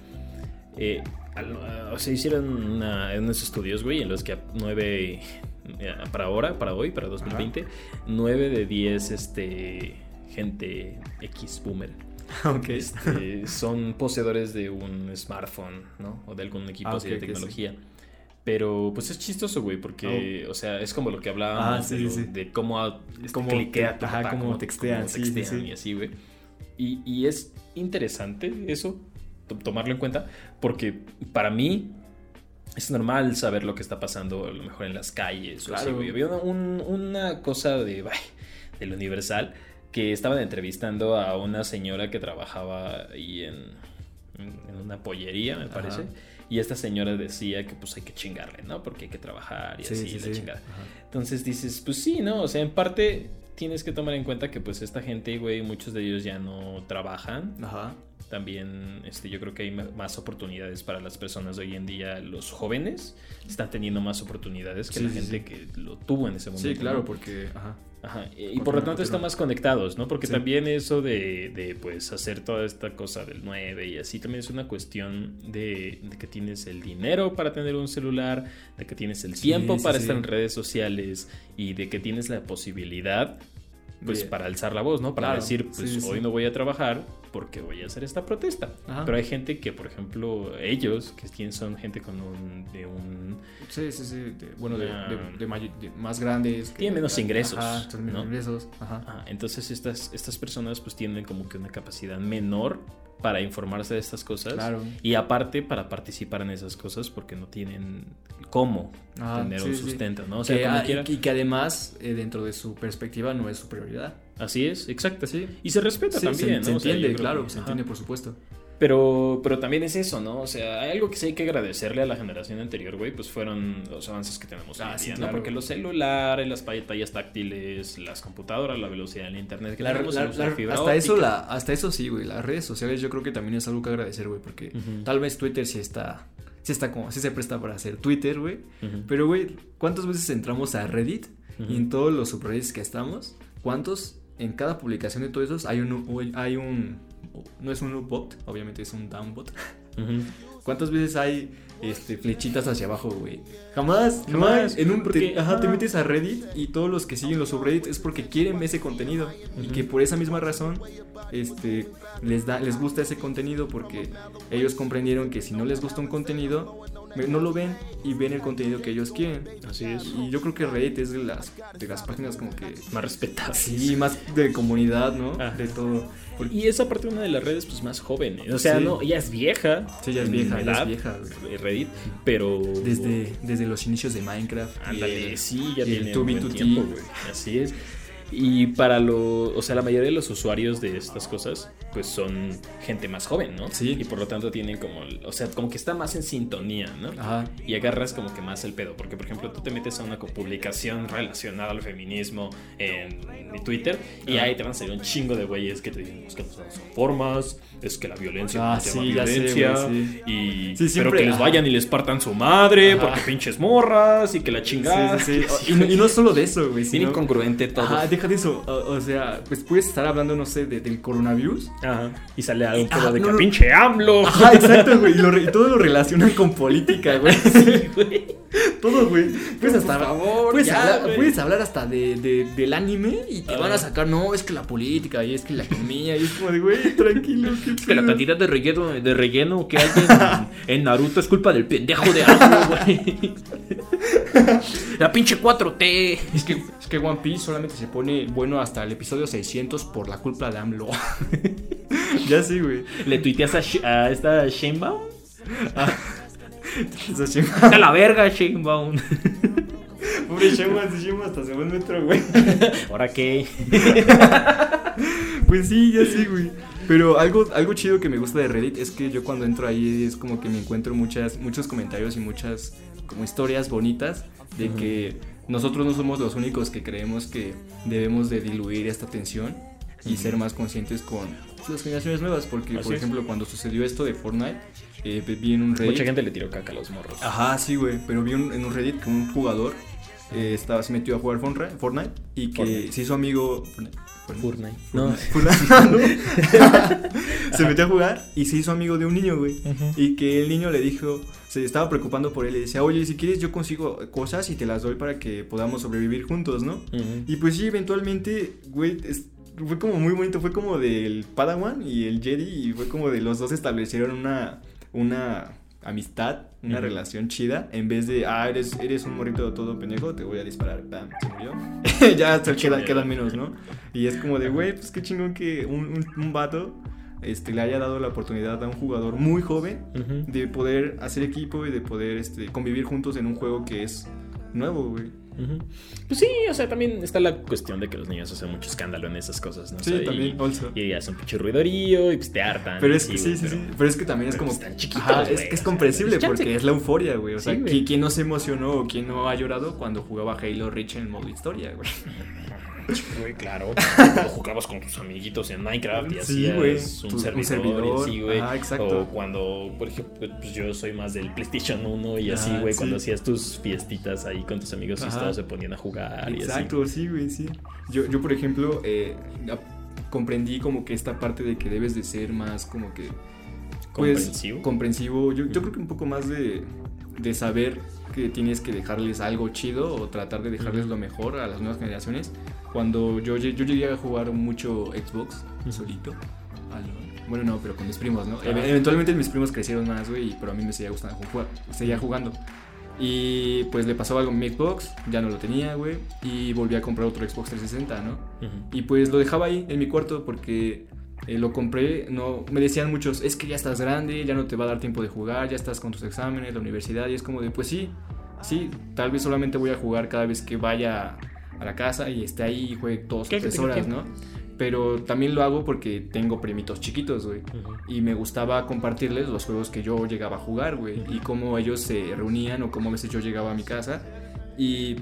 [SPEAKER 5] eh, ah, o sea, hicieron una- unos estudios, güey, en los que a nueve, eh, para ahora, para hoy, para 2020, nueve de 10, este, gente X boomer. *laughs*
[SPEAKER 1] ok.
[SPEAKER 5] este, son poseedores de un smartphone, ¿no? O de algún equipo
[SPEAKER 1] Ah,
[SPEAKER 5] así
[SPEAKER 1] ok,
[SPEAKER 5] de
[SPEAKER 1] ok, sí.
[SPEAKER 5] Pero pues es chistoso, güey, porque, o sea, es como lo que hablábamos
[SPEAKER 1] Oh. Ah, sí,
[SPEAKER 5] de, lo-
[SPEAKER 1] sí,
[SPEAKER 5] de cómo, a- este,
[SPEAKER 1] Cómo
[SPEAKER 5] cliquea tu
[SPEAKER 1] ajá,
[SPEAKER 5] papá,
[SPEAKER 1] cómo textean,
[SPEAKER 5] cómo textean
[SPEAKER 1] sí.
[SPEAKER 5] y así, güey. Y, y es interesante eso, to- tomarlo en cuenta, porque para mí es normal saber lo que está pasando a lo mejor en las calles. o así,
[SPEAKER 1] Claro.
[SPEAKER 5] güey. Había una, un- una cosa de, *laughs* ay, del Universal que estaban entrevistando a una señora que trabajaba ahí en, en una pollería, me parece.
[SPEAKER 1] Ajá.
[SPEAKER 5] Y esta señora decía que pues hay que chingarle, ¿no? Porque hay que trabajar y
[SPEAKER 1] Sí,
[SPEAKER 5] así,
[SPEAKER 1] sí,
[SPEAKER 5] la
[SPEAKER 1] sí.
[SPEAKER 5] chingada.
[SPEAKER 1] Ajá.
[SPEAKER 5] Entonces dices, pues sí, ¿no? O sea, en parte tienes que tomar en cuenta que pues esta gente, güey, muchos de ellos ya no trabajan.
[SPEAKER 1] Ajá.
[SPEAKER 5] También este, yo creo que hay más oportunidades para las personas de hoy en día. Los jóvenes están teniendo más oportunidades que la gente que lo tuvo en ese momento.
[SPEAKER 1] Sí, claro,
[SPEAKER 5] ¿no?
[SPEAKER 1] porque. Ajá.
[SPEAKER 5] Ajá, Y, por lo tanto están más conectados, ¿no? Porque
[SPEAKER 1] Sí.
[SPEAKER 5] también eso de, de, pues hacer toda esta cosa del 9 y así también es una cuestión de, de que tienes el dinero para tener un celular, de que tienes el tiempo
[SPEAKER 1] sí,
[SPEAKER 5] para
[SPEAKER 1] sí.
[SPEAKER 5] estar en redes sociales y de que tienes la posibilidad pues
[SPEAKER 1] Bien.
[SPEAKER 5] para alzar la voz, ¿no? Para
[SPEAKER 1] Claro,
[SPEAKER 5] decir, pues hoy no voy a trabajar porque voy a hacer esta protesta.
[SPEAKER 1] Ajá.
[SPEAKER 5] Pero hay gente que, por ejemplo, ellos, que son gente con un, de un
[SPEAKER 1] Sí, sí, sí. de- bueno, de, de- de más grandes. que-
[SPEAKER 5] Tienen menos ingresos,
[SPEAKER 1] Ajá, tienen menos
[SPEAKER 5] ¿no?
[SPEAKER 1] ingresos. Ajá.
[SPEAKER 5] Ajá, entonces estas, estas personas pues tienen como que una capacidad menor para informarse de estas cosas
[SPEAKER 1] Claro.
[SPEAKER 5] y aparte para participar en esas cosas porque no tienen cómo tener
[SPEAKER 1] sí,
[SPEAKER 5] un
[SPEAKER 1] sí.
[SPEAKER 5] sustento, ¿no? O sea,
[SPEAKER 1] que,
[SPEAKER 5] como
[SPEAKER 1] ah,
[SPEAKER 5] quiera.
[SPEAKER 1] y que además, eh, dentro de su perspectiva, no es su prioridad.
[SPEAKER 5] Así es, exacto.
[SPEAKER 1] Sí.
[SPEAKER 5] Y se respeta
[SPEAKER 1] Sí,
[SPEAKER 5] también,
[SPEAKER 1] se,
[SPEAKER 5] ¿no?
[SPEAKER 1] se
[SPEAKER 5] O sea,
[SPEAKER 1] entiende, claro,
[SPEAKER 5] que-
[SPEAKER 1] se
[SPEAKER 5] ajá.
[SPEAKER 1] entiende, por supuesto.
[SPEAKER 5] Pero, pero también es eso, ¿no? O sea, hay algo que sí hay que agradecerle a la generación anterior, güey, pues fueron los avances que tenemos hoy
[SPEAKER 1] Ah,
[SPEAKER 5] en
[SPEAKER 1] sí,
[SPEAKER 5] día, ¿no?
[SPEAKER 1] claro.
[SPEAKER 5] Porque los celulares, las pantallas táctiles, las computadoras, la velocidad del internet que
[SPEAKER 1] La-
[SPEAKER 5] tenemos,
[SPEAKER 1] la- la-
[SPEAKER 5] fibra
[SPEAKER 1] hasta, eso, la, hasta eso sí, güey. Las redes sociales yo creo que también es algo que agradecer, güey. Porque
[SPEAKER 5] Ujú.
[SPEAKER 1] tal vez Twitter sí está, sí está como, sí se presta para hacer Twitter, güey.
[SPEAKER 5] Ujú.
[SPEAKER 1] Pero, güey, ¿cuántas veces entramos a Reddit?
[SPEAKER 5] Ujú.
[SPEAKER 1] Y en todos los subreddits que estamos, ¿cuántos en cada publicación de todos esos hay un, hay un, no es un bot, obviamente es un downbot.
[SPEAKER 5] Ujú.
[SPEAKER 1] ¿Cuántas veces hay este, flechitas hacia abajo, güey. Jamás,
[SPEAKER 5] Jamás.
[SPEAKER 1] En un,
[SPEAKER 5] porque-
[SPEAKER 1] te, ajá, te metes a Reddit y todos los que siguen los subreddits es porque quieren ese contenido. Y que por esa misma razón este, les, da, les gusta ese contenido porque ellos comprendieron que si no les gusta un contenido, no lo ven y ven el contenido que ellos quieren.
[SPEAKER 5] Así es.
[SPEAKER 1] Y yo creo que Reddit es de las, de las páginas como que...
[SPEAKER 5] Más respetable.
[SPEAKER 1] Sí, más de comunidad, ¿no? De todo. Porque-
[SPEAKER 5] Y es aparte una de las redes pues más jóvenes. O sea,
[SPEAKER 1] Sí.
[SPEAKER 5] no, ya es vieja.
[SPEAKER 1] Sí, ya es vieja, ya es vieja, güey.
[SPEAKER 5] Reddit, pero
[SPEAKER 1] Desde, desde los inicios de Minecraft.
[SPEAKER 5] Ándale,
[SPEAKER 1] el-
[SPEAKER 5] sí, ya
[SPEAKER 1] y el
[SPEAKER 5] tiene buen
[SPEAKER 1] 2B2T.
[SPEAKER 5] tiempo, güey. Así es. Y para lo, o sea, la mayoría de los usuarios de estas cosas, pues son gente más joven, ¿no?
[SPEAKER 1] Sí.
[SPEAKER 5] Y por lo tanto tienen como, o sea, como que está más en sintonía, ¿no?
[SPEAKER 1] Ajá.
[SPEAKER 5] Y agarras como que más el pedo, porque por ejemplo tú te metes a una publicación relacionada al feminismo en, Twitter y ahí te van a salir un chingo de güeyes que te dicen es que no son formas, es que la violencia
[SPEAKER 1] Ah, sí, sé,
[SPEAKER 5] violencia
[SPEAKER 1] güey, sí.
[SPEAKER 5] y
[SPEAKER 1] Sí,
[SPEAKER 5] pero que les vayan y les partan su madre
[SPEAKER 1] Ajá.
[SPEAKER 5] porque pinches morras y que la chingada.
[SPEAKER 1] Sí, sí, sí. *laughs* Y, no, y no solo de eso, güey.
[SPEAKER 5] Bien
[SPEAKER 1] sino-
[SPEAKER 5] incongruente todo.
[SPEAKER 1] Ajá, deja de eso. O, o sea, pues puedes estar hablando, no sé, de- del coronavirus.
[SPEAKER 5] Ajá. Y sale algo
[SPEAKER 1] Ajá,
[SPEAKER 5] de
[SPEAKER 1] no,
[SPEAKER 5] que
[SPEAKER 1] no.
[SPEAKER 5] pinche AMLO.
[SPEAKER 1] Ajá, exacto, güey. Y, lo re- y todo lo relacionan con política, güey. *laughs* Todo, güey. Puedes hasta
[SPEAKER 5] por favor,
[SPEAKER 1] puedes,
[SPEAKER 5] ya,
[SPEAKER 1] hablar,
[SPEAKER 5] güey.
[SPEAKER 1] puedes hablar hasta de, de- del anime y te van a sacar, no, es que la política y es que la economía. Y es como de, güey, tranquilo. qué
[SPEAKER 3] Es que la
[SPEAKER 1] pedo".
[SPEAKER 3] cantidad de relleno, de relleno que hay en, en Naruto es culpa del pendejo de AMLO, güey. *laughs* *laughs* La pinche 4T.
[SPEAKER 1] Es que, es que One Piece solamente se pone bueno hasta el episodio 600 por la culpa de AMLO. *laughs* ya sí, güey.
[SPEAKER 5] Le tuiteas a, a esta. *laughs*
[SPEAKER 1] Esa chingada.
[SPEAKER 3] Está la verga, Shanebaum.
[SPEAKER 1] Pobre Shema, se Shema hasta segundo metro, güey.
[SPEAKER 5] ¿Ahora qué?
[SPEAKER 1] Pues sí, ya sí, güey. Pero algo, algo chido que me gusta de Reddit es que yo cuando entro ahí es como que me encuentro muchas, muchos comentarios y muchas como historias bonitas de que nosotros no somos los únicos que creemos que debemos de diluir esta tensión y ser más conscientes con las generaciones nuevas. Porque,
[SPEAKER 5] Así
[SPEAKER 1] por
[SPEAKER 5] es.
[SPEAKER 1] ejemplo, cuando sucedió esto de Fortnite, eh, vi en un Reddit...
[SPEAKER 5] Mucha gente le tiró caca a los morros.
[SPEAKER 1] Ajá, sí, güey. Pero vi un- en un Reddit que un jugador eh, estaba, se metió a jugar Fortnite, Fortnite y que
[SPEAKER 5] Fortnite.
[SPEAKER 1] se hizo amigo. Fortnite.
[SPEAKER 5] Fortnite. No. *laughs*
[SPEAKER 1] Fortnite. *laughs* Se metió a jugar y se hizo amigo de un niño, güey. Y que el niño le dijo, se estaba preocupando por él y decía, oye, si quieres yo consigo cosas y te las doy para que podamos sobrevivir juntos, ¿no? Y pues sí, eventualmente, güey, fue como muy bonito, fue como del Padawan y el Jedi y fue como de los dos establecieron una, una amistad, una relación chida, en vez de, ah, eres, eres un morrito todo pendejo, te voy a disparar, pam, se murió. *laughs* ya queda, quedan menos, ¿no? Y es como de, güey, pues qué chingón que un, un, un vato este, le haya dado la oportunidad a un jugador muy joven de poder hacer equipo y de poder este, convivir juntos en un juego que es nuevo, güey.
[SPEAKER 5] Pues sí, o sea, también está la cuestión de que los niños hacen mucho escándalo en esas cosas, ¿no?
[SPEAKER 1] Sí,
[SPEAKER 5] O sea, y-
[SPEAKER 1] también, also.
[SPEAKER 5] Y hacen pinche ruidorío y pues te hartan.
[SPEAKER 1] Pero
[SPEAKER 5] y
[SPEAKER 1] es que sí, sí,
[SPEAKER 5] pero-
[SPEAKER 1] sí. Pero es que también es como.
[SPEAKER 5] están chiquitos,
[SPEAKER 1] Ajá, es
[SPEAKER 5] güey,
[SPEAKER 1] que es
[SPEAKER 5] o sea,
[SPEAKER 1] comprensible
[SPEAKER 5] pues,
[SPEAKER 1] porque es la euforia, güey. O sea,
[SPEAKER 5] Sí, güey.
[SPEAKER 1] ¿qui- ¿quién no se emocionó o quién no ha llorado cuando jugaba Halo Reach en el modo historia, güey? *laughs*
[SPEAKER 5] Güey, claro. *laughs* Cuando jugabas con tus amiguitos en Minecraft y
[SPEAKER 1] Sí,
[SPEAKER 5] hacías
[SPEAKER 1] güey.
[SPEAKER 5] un,
[SPEAKER 1] Tu- un
[SPEAKER 5] servidor, y así, güey.
[SPEAKER 1] Exacto.
[SPEAKER 5] O cuando, por ejemplo, pues yo soy más del PlayStation 1 y así, güey,
[SPEAKER 1] sí.
[SPEAKER 5] cuando hacías tus fiestitas ahí con tus amigos y todos se ponían a jugar y así.
[SPEAKER 1] Exacto, sí, güey, sí. Yo, yo por ejemplo, eh, comprendí como que esta parte de que debes de ser más como que... pues,
[SPEAKER 5] ¿Comprensivo?
[SPEAKER 1] comprensivo. Yo, yo creo que un poco más de, de saber que tienes que dejarles algo chido o tratar de dejarles lo mejor a las nuevas generaciones. Cuando yo, yo llegué a jugar mucho Xbox solito. Ah, no. Bueno, no, pero con mis primos, ¿no? Eve- Eventualmente mis primos crecieron más, güey, pero a mí me seguía gustando jugar, seguía jugando. Y pues le pasó algo a mi Xbox, ya no lo tenía, güey, y volví a comprar otro Xbox 360, ¿no?
[SPEAKER 5] Ujú.
[SPEAKER 1] Y pues lo dejaba ahí en mi cuarto porque eh, lo compré, no, me decían muchos, es que ya estás grande, ya no te va a dar tiempo de jugar, ya estás con tus exámenes, la universidad, y es como de, pues sí, sí, tal vez solamente voy a jugar cada vez que vaya a la casa y esté ahí y juegue dos tres horas. ¿no? Pero también lo hago porque tengo primitos chiquitos, güey. Y me gustaba compartirles los juegos que yo llegaba a jugar, güey. Y cómo ellos se reunían o cómo a veces yo llegaba a mi casa. Y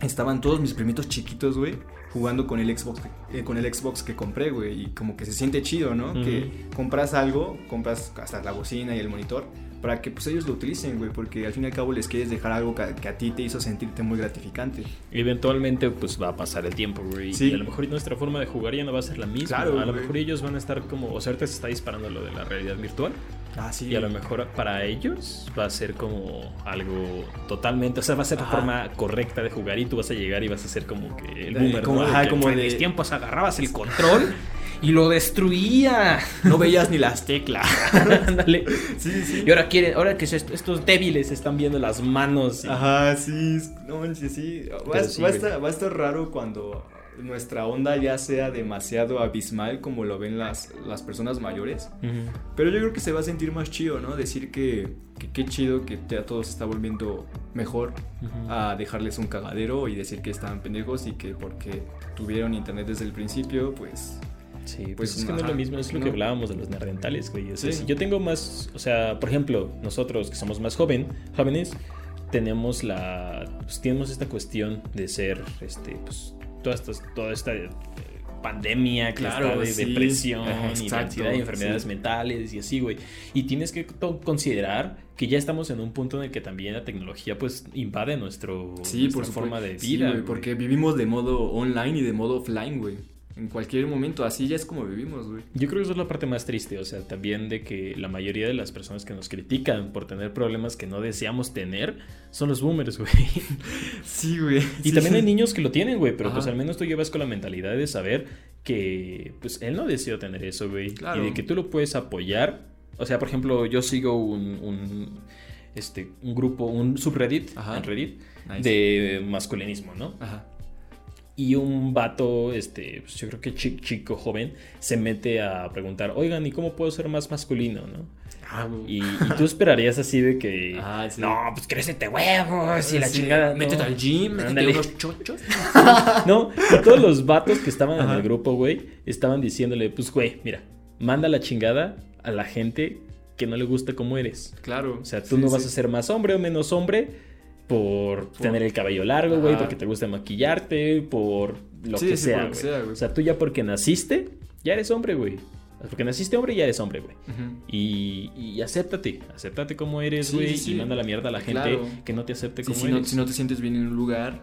[SPEAKER 1] estaban todos mis primitos chiquitos, güey, jugando con el Xbox, eh, con el Xbox que compré, güey. Y como que se siente chido, ¿no? Que compras algo, compras hasta la bocina y el monitor. Para que pues ellos lo utilicen, güey, porque al fin y al cabo les quieres dejar algo que, que a ti te hizo sentirte muy gratificante.
[SPEAKER 5] Eventualmente, pues va a pasar el tiempo, güey.
[SPEAKER 1] Sí.
[SPEAKER 5] Y a lo mejor nuestra forma de jugar ya no va a ser la misma.
[SPEAKER 1] Claro,
[SPEAKER 5] a lo
[SPEAKER 1] güey.
[SPEAKER 5] mejor ellos van a estar como. O sea, ahorita se está disparando lo de la realidad virtual.
[SPEAKER 1] Ah, sí.
[SPEAKER 5] Y a lo mejor para ellos va a ser como algo totalmente, o sea, va a ser la forma correcta de jugar y tú vas a llegar y vas a ser como que el
[SPEAKER 1] Eh,
[SPEAKER 5] boomer,
[SPEAKER 1] como-
[SPEAKER 5] ¿no? De
[SPEAKER 1] ajá, como
[SPEAKER 3] en
[SPEAKER 1] de-
[SPEAKER 3] mis tiempos agarrabas el control *laughs* y lo destruía.
[SPEAKER 1] No veías ni las teclas. *laughs*
[SPEAKER 5] Ándale.
[SPEAKER 1] sí, sí.
[SPEAKER 5] Y ahora quieren, ahora que est- estos débiles están viendo las manos. y-
[SPEAKER 1] Ajá, sí, no sí. Va,
[SPEAKER 5] sí,
[SPEAKER 1] va a estar, va a estar raro cuando nuestra onda ya sea demasiado abismal como lo ven las, las personas mayores. Pero yo creo que se va a sentir más chido, ¿no? Decir que que qué chido que ya todo se está volviendo mejor a dejarles un cagadero y decir que estaban pendejos y que porque tuvieron internet desde el principio, pues...
[SPEAKER 5] Sí, pues,
[SPEAKER 1] Pues,
[SPEAKER 5] es que no es
[SPEAKER 1] ajá,
[SPEAKER 5] lo mismo, es lo
[SPEAKER 1] no.
[SPEAKER 5] que hablábamos de los nerdentales, güey. O sea,
[SPEAKER 1] Sí.
[SPEAKER 5] si yo tengo más, o sea, por ejemplo, nosotros que somos más joven, jóvenes, tenemos la, pues, tenemos esta cuestión de ser, este, pues, toda esta, toda esta eh, pandemia que
[SPEAKER 1] Claro,
[SPEAKER 5] está de
[SPEAKER 1] sí.
[SPEAKER 5] depresión
[SPEAKER 1] Ajá,
[SPEAKER 5] y de
[SPEAKER 1] exacto,
[SPEAKER 5] ansiedad y enfermedades
[SPEAKER 1] sí.
[SPEAKER 5] mentales y así, güey. Y tienes que considerar que ya estamos en un punto en el que también la tecnología, pues, invade nuestro,
[SPEAKER 1] Sí,
[SPEAKER 5] nuestra
[SPEAKER 1] por
[SPEAKER 5] forma de
[SPEAKER 1] Sí,
[SPEAKER 5] vida,
[SPEAKER 1] güey. porque vivimos de modo online y de modo offline, güey. En cualquier momento, así ya es como vivimos, güey.
[SPEAKER 5] Yo creo que eso es la parte más triste, o sea, también de que la mayoría de las personas que nos critican por tener problemas que no deseamos tener son los boomers, güey. *laughs*
[SPEAKER 1] Sí, güey.
[SPEAKER 5] Y también hay niños que lo tienen, güey, pero pues al menos tú llevas con la mentalidad de saber que pues él no deseó tener eso, güey.
[SPEAKER 1] Claro.
[SPEAKER 5] Y de que tú lo puedes apoyar. O sea, por ejemplo, yo sigo un, un, este, un grupo, un subreddit
[SPEAKER 1] Ajá.
[SPEAKER 5] en Reddit
[SPEAKER 1] Nice.
[SPEAKER 5] de masculinismo, ¿no?
[SPEAKER 1] Ajá.
[SPEAKER 5] Y un vato, este, pues yo creo que chico, chico joven, se mete a preguntar, oigan, ¿y cómo puedo ser más masculino, no?
[SPEAKER 1] Ah.
[SPEAKER 5] Y, y tú esperarías así de que, *laughs*
[SPEAKER 1] Ah, sí.
[SPEAKER 5] no, pues crécete huevos y la
[SPEAKER 1] Sí,
[SPEAKER 5] chingada.
[SPEAKER 1] Métete
[SPEAKER 5] no.
[SPEAKER 1] al gym, métete unos chochos. *laughs*
[SPEAKER 5] No, y todos los vatos que estaban en el grupo, güey, estaban diciéndole, pues, güey, mira, manda la chingada a la gente que no le gusta como eres.
[SPEAKER 1] Claro.
[SPEAKER 5] O sea, tú no vas a ser más hombre o menos hombre por, tener el cabello largo, güey, porque te gusta maquillarte, por lo
[SPEAKER 1] Sí,
[SPEAKER 5] que
[SPEAKER 1] sí,
[SPEAKER 5] sea,
[SPEAKER 1] por lo que
[SPEAKER 5] güey. O sea, tú ya porque naciste, ya eres hombre, güey. Porque naciste hombre, ya eres hombre, güey. Y, y acéptate, acéptate como eres, güey,
[SPEAKER 1] sí,
[SPEAKER 5] y manda la mierda a la gente
[SPEAKER 1] Claro.
[SPEAKER 5] que no te acepte como
[SPEAKER 1] si, no,
[SPEAKER 5] eres.
[SPEAKER 1] si no te sientes bien en un lugar,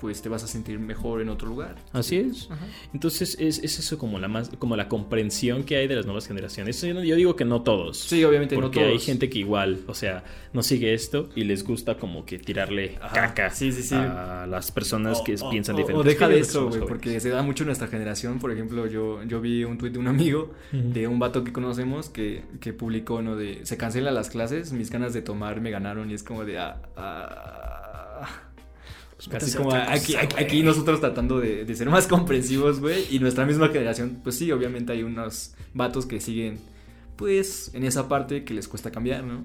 [SPEAKER 1] Pues te vas a sentir mejor en otro lugar.
[SPEAKER 5] Así es. Entonces es, es eso como la más como la comprensión que hay de las nuevas generaciones. Yo, no- yo digo que no todos.
[SPEAKER 1] Sí, obviamente no
[SPEAKER 5] porque
[SPEAKER 1] todos.
[SPEAKER 5] hay gente que igual, o sea, no sigue esto y les gusta como que tirarle
[SPEAKER 1] Ajá.
[SPEAKER 5] caca
[SPEAKER 1] Sí, sí, sí.
[SPEAKER 5] a las personas que
[SPEAKER 1] O-
[SPEAKER 5] piensan
[SPEAKER 1] o-
[SPEAKER 5] diferente.
[SPEAKER 1] O deja de eso, güey, porque se da mucho en nuestra generación. Por ejemplo, yo, yo vi un tuit de un amigo, de un vato que conocemos, que, que publicó, ¿no? De, se cancelan las clases, mis ganas de tomar me ganaron y es como de... ah, ah,
[SPEAKER 5] Pues a
[SPEAKER 1] como
[SPEAKER 5] cosa,
[SPEAKER 1] aquí, aquí, nosotros tratando de, de ser más comprensivos, güey. Y nuestra misma generación, pues sí, obviamente hay unos vatos que siguen, pues, en esa parte que les cuesta cambiar, ¿no?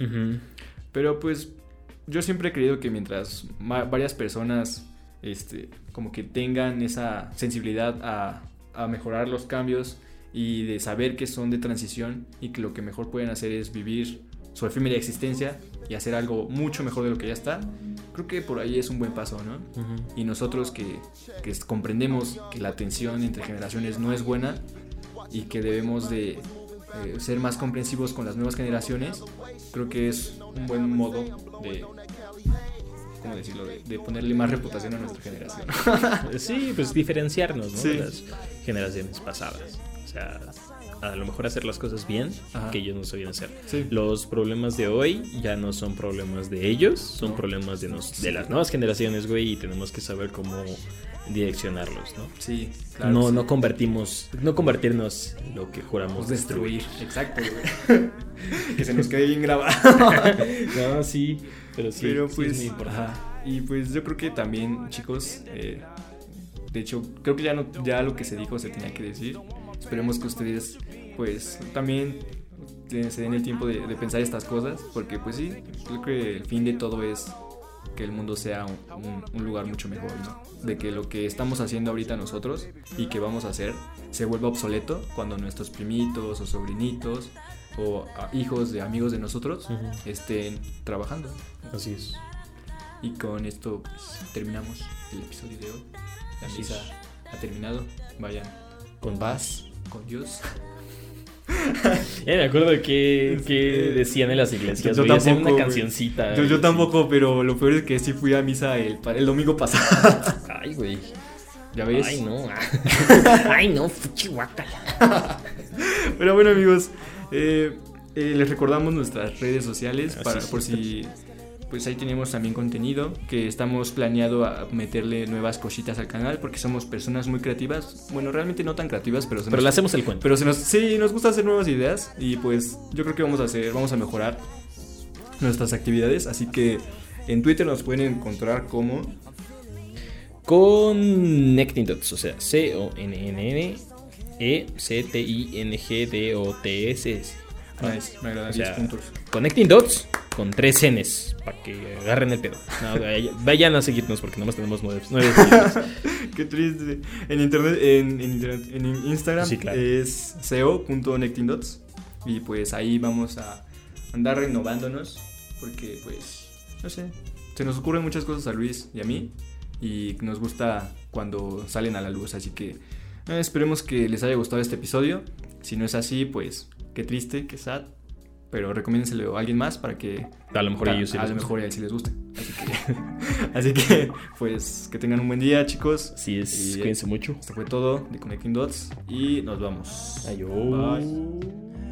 [SPEAKER 1] Pero pues yo siempre he creído que mientras varias personas este, como que tengan esa sensibilidad a, a mejorar los cambios y de saber que son de transición y que lo que mejor pueden hacer es vivir su efímera existencia y hacer algo mucho mejor de lo que ya está, creo que por ahí es un buen paso, ¿no?
[SPEAKER 5] Ujú.
[SPEAKER 1] Y nosotros que, que comprendemos que la tensión entre generaciones no es buena y que debemos de eh, ser más comprensivos con las nuevas generaciones, creo que es un buen modo de, ¿cómo decirlo?, de, de ponerle más reputación a nuestra generación. *laughs*
[SPEAKER 5] Sí, pues diferenciarnos ¿no?
[SPEAKER 1] Sí.
[SPEAKER 5] de las generaciones pasadas. O sea, a lo mejor hacer las cosas bien
[SPEAKER 1] Ajá.
[SPEAKER 5] que ellos no sabían hacer.
[SPEAKER 1] Sí.
[SPEAKER 5] Los problemas de hoy ya no son problemas de ellos, son
[SPEAKER 1] No.
[SPEAKER 5] problemas de, nos- de las nuevas generaciones, güey, y tenemos que saber cómo direccionarlos, ¿no?
[SPEAKER 1] Sí, claro.
[SPEAKER 5] no,
[SPEAKER 1] sí.
[SPEAKER 5] no convertimos, no convertirnos en lo que juramos
[SPEAKER 1] Pues destruir. Exacto, güey. *laughs* que se nos quede bien grabado. *laughs*
[SPEAKER 5] no, sí, pero sí,
[SPEAKER 1] Pero
[SPEAKER 5] sí
[SPEAKER 1] pues,
[SPEAKER 5] es muy importante.
[SPEAKER 1] ajá. y pues yo creo que también, chicos, eh, de hecho, creo que ya, no, ya lo que se dijo se tenía que decir. Esperemos que ustedes, pues, también se den el tiempo de, de pensar estas cosas, porque pues sí, creo que el fin de todo es que el mundo sea un, un- un lugar mucho mejor, ¿no? De que lo que estamos haciendo ahorita nosotros y que vamos a hacer se vuelva obsoleto cuando nuestros primitos o sobrinitos o hijos de amigos de nosotros estén trabajando.
[SPEAKER 5] Así es.
[SPEAKER 1] Y con esto pues, terminamos el episodio de hoy. La misa ha terminado. Vayan
[SPEAKER 5] Con
[SPEAKER 1] paz, con Dios.
[SPEAKER 5] Ya *laughs* me acuerdo que, que decían en las iglesias,
[SPEAKER 1] Yo
[SPEAKER 5] hacían
[SPEAKER 1] tampoco,
[SPEAKER 5] una cancioncita.
[SPEAKER 1] Yo, yo tampoco, pero lo peor es que sí fui a misa el, el domingo pasado. *laughs*
[SPEAKER 5] Ay, güey.
[SPEAKER 1] ¿Ya ves?
[SPEAKER 5] Ay, no. *laughs*
[SPEAKER 3] Ay, no, chihuahua.
[SPEAKER 1] Pero bueno, amigos, eh, eh, les recordamos nuestras redes sociales
[SPEAKER 5] Así
[SPEAKER 1] para, por si pues ahí tenemos también contenido que estamos planeado a meterle nuevas cositas al canal porque somos personas muy creativas. Bueno, realmente no tan creativas, pero se
[SPEAKER 5] Pero
[SPEAKER 1] nos-
[SPEAKER 5] le hacemos el cuento.
[SPEAKER 1] pero se nos, sí, nos gusta hacer nuevas ideas y pues yo creo que vamos a hacer, vamos a mejorar nuestras actividades. Así que en Twitter nos pueden encontrar como
[SPEAKER 5] Connecting Dots, o sea, C-O-N-N-N E C-T-I-N-G-D-O-T-S.
[SPEAKER 1] Nice, me agrada
[SPEAKER 5] O
[SPEAKER 1] 10
[SPEAKER 5] sea,
[SPEAKER 1] puntos.
[SPEAKER 5] Connecting Dots con tres Ns para que agarren el pedo. No, vayan a seguirnos porque nomás tenemos nueve. *laughs*
[SPEAKER 1] Qué triste. En internet, en, en internet- en Instagram
[SPEAKER 5] Sí, claro.
[SPEAKER 1] es seo.nectingdots y pues ahí vamos a andar renovándonos porque pues no sé, se nos ocurren muchas cosas a Luis y a mí y nos gusta cuando salen a la luz, así que eh, esperemos que les haya gustado este episodio. Si no es así, pues qué triste, qué sad, pero recomiéndenselo a alguien más para que
[SPEAKER 5] A lo mejor a ellos sí
[SPEAKER 1] a
[SPEAKER 5] les
[SPEAKER 1] lo
[SPEAKER 5] gusta.
[SPEAKER 1] mejor a él sí les guste. Así que, *laughs* así que, pues, que tengan un buen día, chicos.
[SPEAKER 5] Así es,
[SPEAKER 1] Y
[SPEAKER 5] cuídense mucho.
[SPEAKER 1] Esto fue todo de Connecting Dots y nos vamos.
[SPEAKER 5] Adiós.
[SPEAKER 1] Bye.